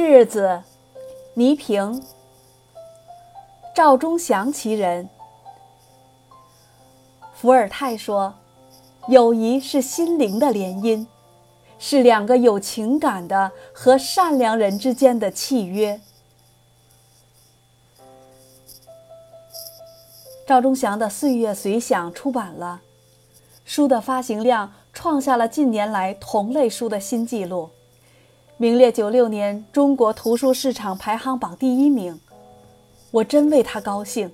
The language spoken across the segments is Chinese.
日子，倪萍。赵忠祥其人。伏尔泰说：“友谊是心灵的联姻，是两个有情感的和善良人之间的契约。”赵忠祥的《岁月随想》出版了，书的发行量创下了近年来同类书的新纪录。名列九六年中国图书市场排行榜第一名，我真为他高兴。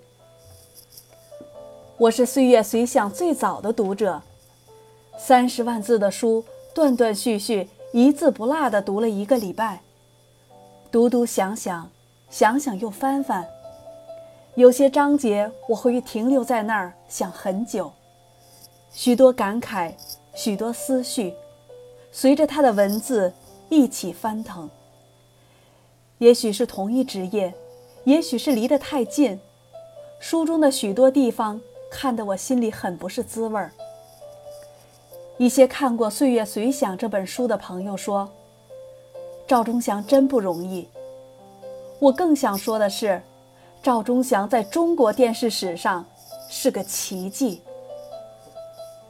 我是《岁月随想》最早的读者，三十万字的书，断断续续，一字不落地读了一个礼拜。读读想想，想想又翻翻，有些章节我会停留在那儿想很久，许多感慨，许多思绪，随着他的文字。一起翻腾。也许是同一职业，也许是离得太近，书中的许多地方看得我心里很不是滋味儿。一些看过《岁月随想》这本书的朋友说：“赵忠祥真不容易。”我更想说的是，赵忠祥在中国电视史上是个奇迹，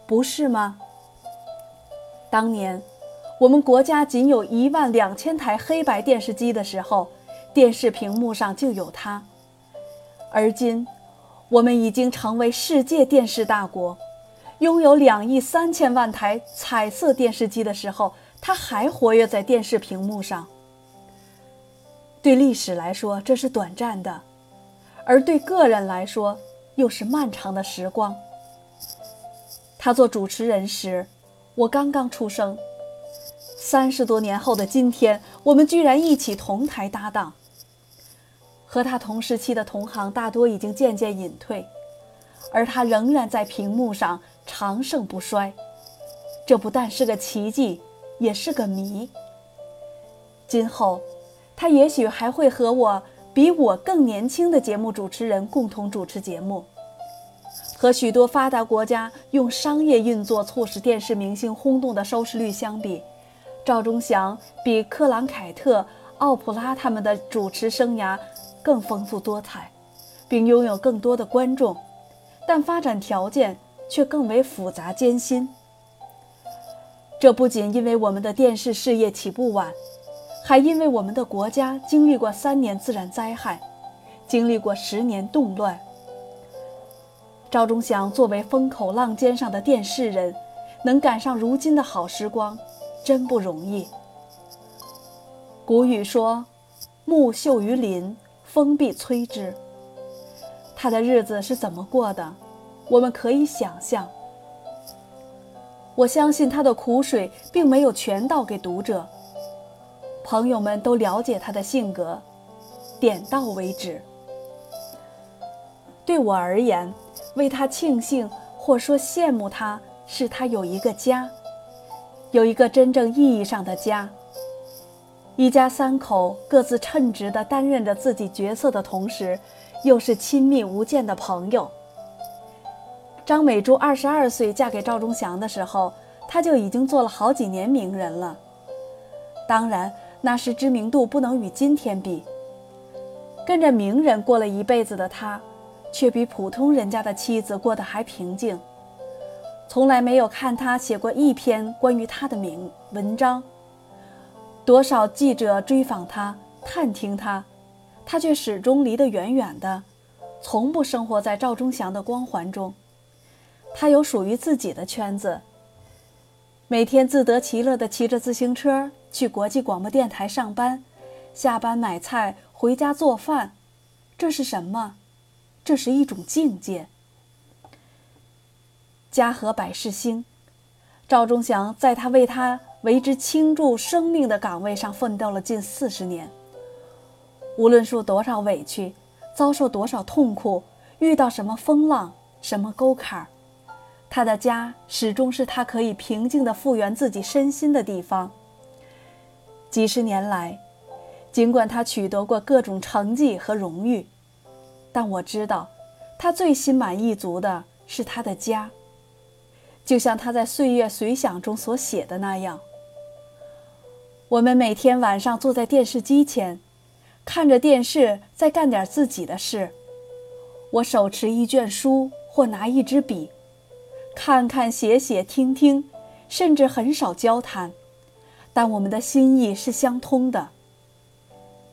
不是吗？当年。我们国家仅有一万两千台黑白电视机的时候，电视屏幕上就有它。而今，我们已经成为世界电视大国，拥有两亿三千万台彩色电视机的时候，它还活跃在电视屏幕上。对历史来说，这是短暂的；而对个人来说，又是漫长的时光。他做主持人时，我刚刚出生。三十多年后的今天，我们居然一起同台搭档。和他同时期的同行大多已经渐渐隐退，而他仍然在屏幕上长盛不衰。这不但是个奇迹，也是个谜。今后，他也许还会和我比我更年轻的节目主持人共同主持节目。和许多发达国家用商业运作促使电视明星轰动的收视率相比，赵忠祥比克朗凯特、奥普拉他们的主持生涯更丰富多彩，并拥有更多的观众，但发展条件却更为复杂艰辛。这不仅因为我们的电视事业起步晚，还因为我们的国家经历过三年自然灾害，经历过十年动乱。赵忠祥作为风口浪尖上的电视人，能赶上如今的好时光。真不容易。古语说：“木秀于林，风必摧之。”他的日子是怎么过的？我们可以想象。我相信他的苦水并没有全倒给读者。朋友们都了解他的性格，点到为止。对我而言，为他庆幸或说羡慕他，是他有一个家。有一个真正意义上的家，一家三口各自称职地担任着自己角色的同时，又是亲密无间的朋友。张美珠二十二岁嫁给赵忠祥的时候，她就已经做了好几年名人了。当然，那时知名度不能与今天比。跟着名人过了一辈子的她，却比普通人家的妻子过得还平静。从来没有看他写过一篇关于他的名文章。多少记者追访他、探听他，他却始终离得远远的，从不生活在赵忠祥的光环中。他有属于自己的圈子，每天自得其乐地骑着自行车去国际广播电台上班，下班买菜回家做饭。这是什么？这是一种境界。家和百事兴，赵忠祥在他为他为之倾注生命的岗位上奋斗了近四十年。无论受多少委屈，遭受多少痛苦，遇到什么风浪、什么沟坎儿他的家始终是他可以平静地复原自己身心的地方。几十年来，尽管他取得过各种成绩和荣誉，但我知道，他最心满意足的是他的家。就像他在《岁月随想》中所写的那样，我们每天晚上坐在电视机前，看着电视，在干点自己的事。我手持一卷书或拿一支笔，看看写写听听，甚至很少交谈，但我们的心意是相通的。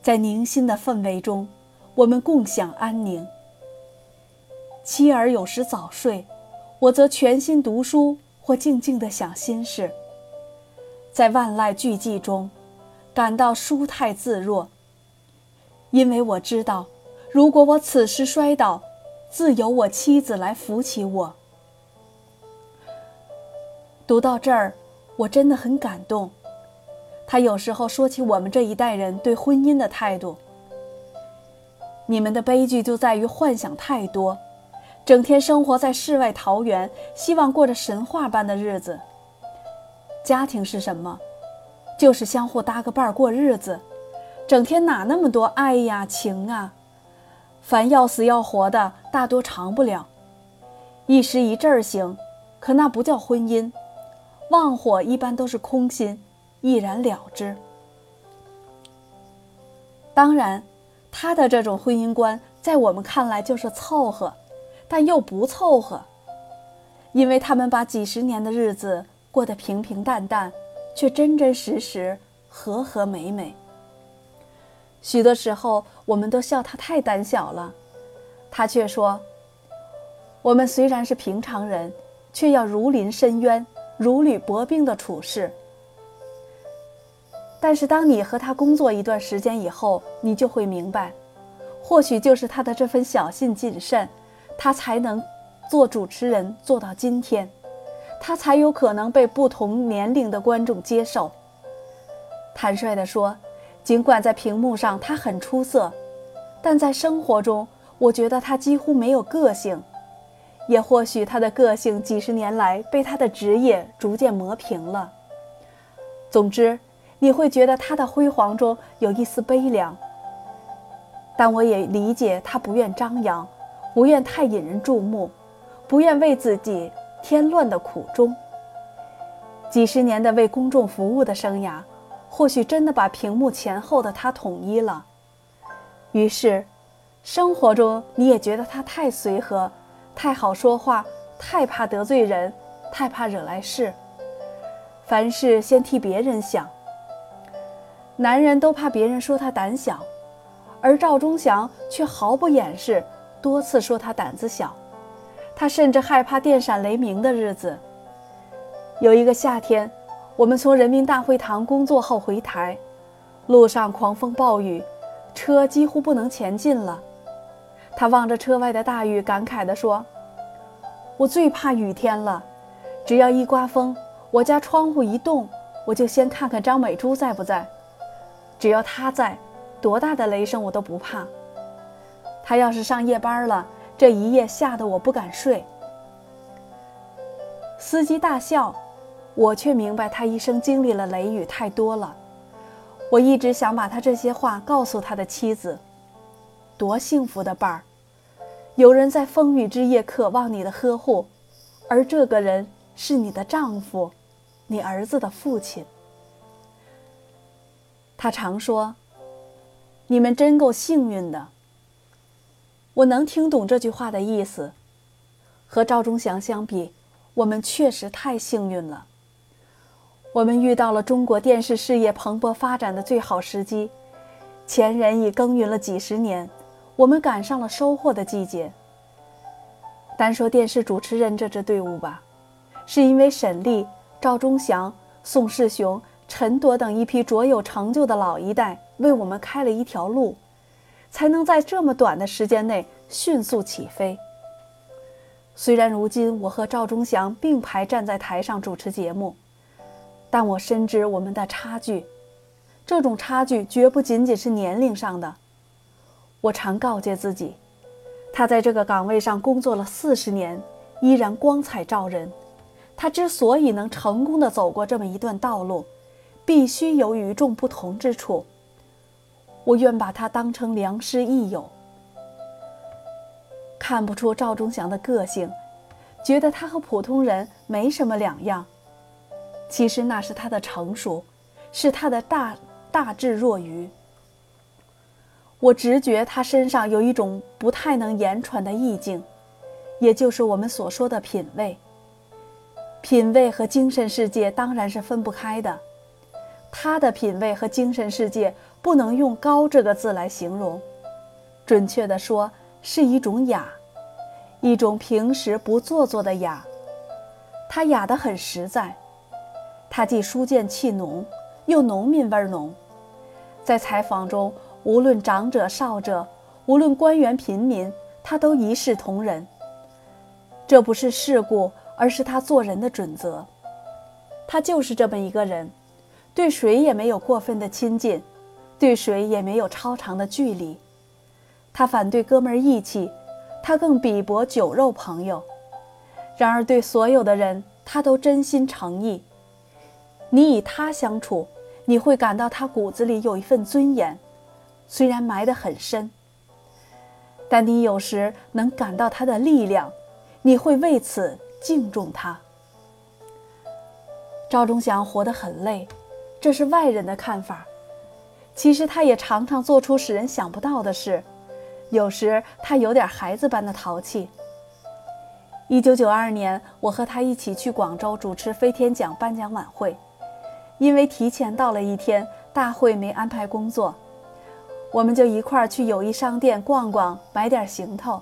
在宁心的氛围中，我们共享安宁。妻儿有时早睡，我则全心读书或静静地想心事。在万籁俱寂中，感到舒泰自若。因为我知道，如果我此时摔倒，自有我妻子来扶起我。读到这儿，我真的很感动。他有时候说起我们这一代人对婚姻的态度：你们的悲剧就在于幻想太多，整天生活在世外桃源，希望过着神话般的日子。家庭是什么？就是相互搭个伴儿过日子，整天哪那么多爱呀情啊？凡要死要活的，大多长不了，一时一阵儿行，可那不叫婚姻。旺火一般都是空心，一然了之。当然，他的这种婚姻观在我们看来就是凑合，但又不凑合，因为他们把几十年的日子。过得平平淡淡，却真真实实、和和美美。许多时候，我们都笑他太胆小了，他却说：“我们虽然是平常人，却要如临深渊、如履薄冰的处事。但是，当你和他工作一段时间以后，你就会明白，或许就是他的这份小心谨慎，他才能做主持人做到今天。”他才有可能被不同年龄的观众接受。坦率地说，尽管在屏幕上他很出色，但在生活中，我觉得他几乎没有个性。也或许他的个性几十年来被他的职业逐渐磨平了。总之，你会觉得他的辉煌中有一丝悲凉。但我也理解他不愿张扬，不愿太引人注目，不愿为自己。添乱的苦衷，几十年的为公众服务的生涯，或许真的把屏幕前后的他统一了。于是，生活中你也觉得他太随和，太好说话，太怕得罪人，太怕惹来事，凡事先替别人想。男人都怕别人说他胆小，而赵忠祥却毫不掩饰，多次说他胆子小。他甚至害怕电闪雷鸣的日子。有一个夏天，我们从人民大会堂工作后回台，路上狂风暴雨，车几乎不能前进了。他望着车外的大雨，感慨地说：“我最怕雨天了，只要一刮风，我家窗户一动，我就先看看张美珠在不在。只要她在，多大的雷声我都不怕。他要是上夜班了。”这一夜吓得我不敢睡。司机大笑，我却明白他一生经历了雷雨太多了。我一直想把他这些话告诉他的妻子。多幸福的伴儿，有人在风雨之夜渴望你的呵护，而这个人是你的丈夫，你儿子的父亲。他常说：“你们真够幸运的。”我能听懂这句话的意思。和赵忠祥相比，我们确实太幸运了。我们遇到了中国电视事业蓬勃发展的最好时机。前人已耕耘了几十年，我们赶上了收获的季节。单说电视主持人这支队伍吧，是因为沈丽、赵忠祥、宋世雄、陈铎等一批卓有成就的老一代为我们开了一条路。才能在这么短的时间内迅速起飞。虽然如今我和赵忠祥并排站在台上主持节目，但我深知我们的差距。这种差距绝不仅仅是年龄上的。我常告诫自己，他在这个岗位上工作了四十年，依然光彩照人。他之所以能成功的走过这么一段道路，必须有与众不同之处。我愿把他当成良师益友。看不出赵忠祥的个性，觉得他和普通人没什么两样。其实那是他的成熟，是他的大大智若愚。我直觉他身上有一种不太能言传的意境，也就是我们所说的品味。品味和精神世界当然是分不开的。他的品味和精神世界不能用“高”这个字来形容，准确的说是一种雅，一种平时不做作的雅。他雅得很实在，他既书见气浓，又农民味浓，在采访中。无论长者少者，无论官员平民，他都一视同仁。这不是世故，而是他做人的准则。他就是这么一个人，对谁也没有过分的亲近，对谁也没有超长的距离。他反对哥们义气，他更鄙薄酒肉朋友。然而对所有的人，他都真心诚意。你与他相处，你会感到他骨子里有一份尊严。虽然埋得很深，但你有时能感到他的力量，你会为此敬重他。赵忠祥活得很累，这是外人的看法。其实他也常常做出使人想不到的事，有时他有点孩子般的淘气。一九九二年，我和他一起去广州主持飞天奖颁奖晚会，因为提前到了一天，大会没安排工作。我们就一块儿去友谊商店逛逛，买点行头。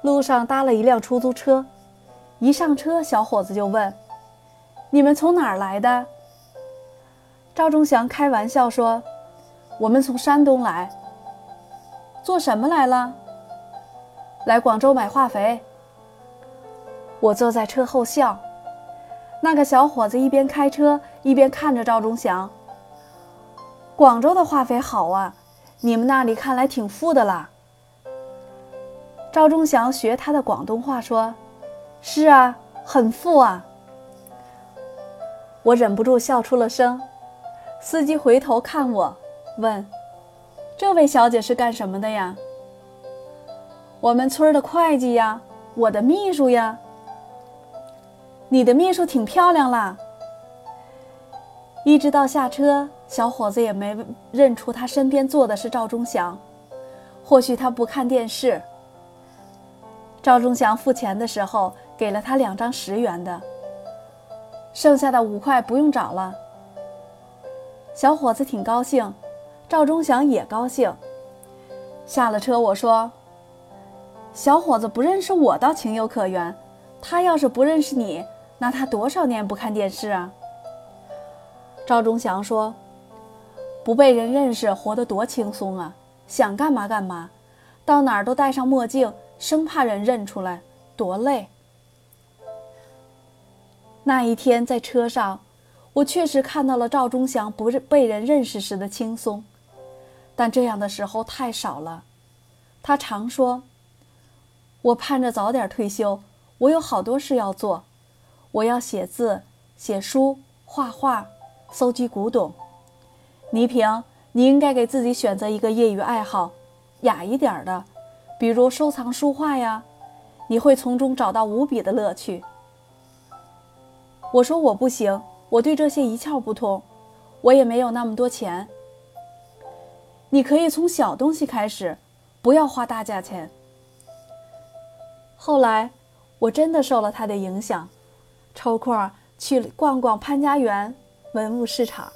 路上搭了一辆出租车，一上车，小伙子就问：“你们从哪儿来的？”赵忠祥开玩笑说：“我们从山东来。”“做什么来了？”“来广州买化肥。”我坐在车后笑。那个小伙子一边开车一边看着赵忠祥：“广州的化肥好啊。”你们那里看来挺富的啦。赵忠祥学他的广东话说：“是啊，很富啊。”我忍不住笑出了声。司机回头看我，问：“这位小姐是干什么的呀？”“我们村的会计呀，我的秘书呀。”“你的秘书挺漂亮啦。”一直到下车。小伙子也没认出他身边坐的是赵忠祥，或许他不看电视。赵忠祥付钱的时候给了他两张十元的，剩下的五块不用找了。小伙子挺高兴，赵忠祥也高兴。下了车，我说：“小伙子不认识我倒情有可原，他要是不认识你，那他多少年不看电视啊？”赵忠祥说。不被人认识，活得多轻松啊！想干嘛干嘛，到哪儿都戴上墨镜，生怕人认出来，多累。那一天在车上，我确实看到了赵忠祥不被人认识时的轻松，但这样的时候太少了。他常说：“我盼着早点退休，我有好多事要做，我要写字、写书、画画、搜集古董。”倪萍，你应该给自己选择一个业余爱好，雅一点的，比如收藏书画呀，你会从中找到无比的乐趣。我说我不行，我对这些一窍不通，我也没有那么多钱。你可以从小东西开始，不要花大价钱。后来，我真的受了他的影响，抽空去逛逛潘家园文物市场。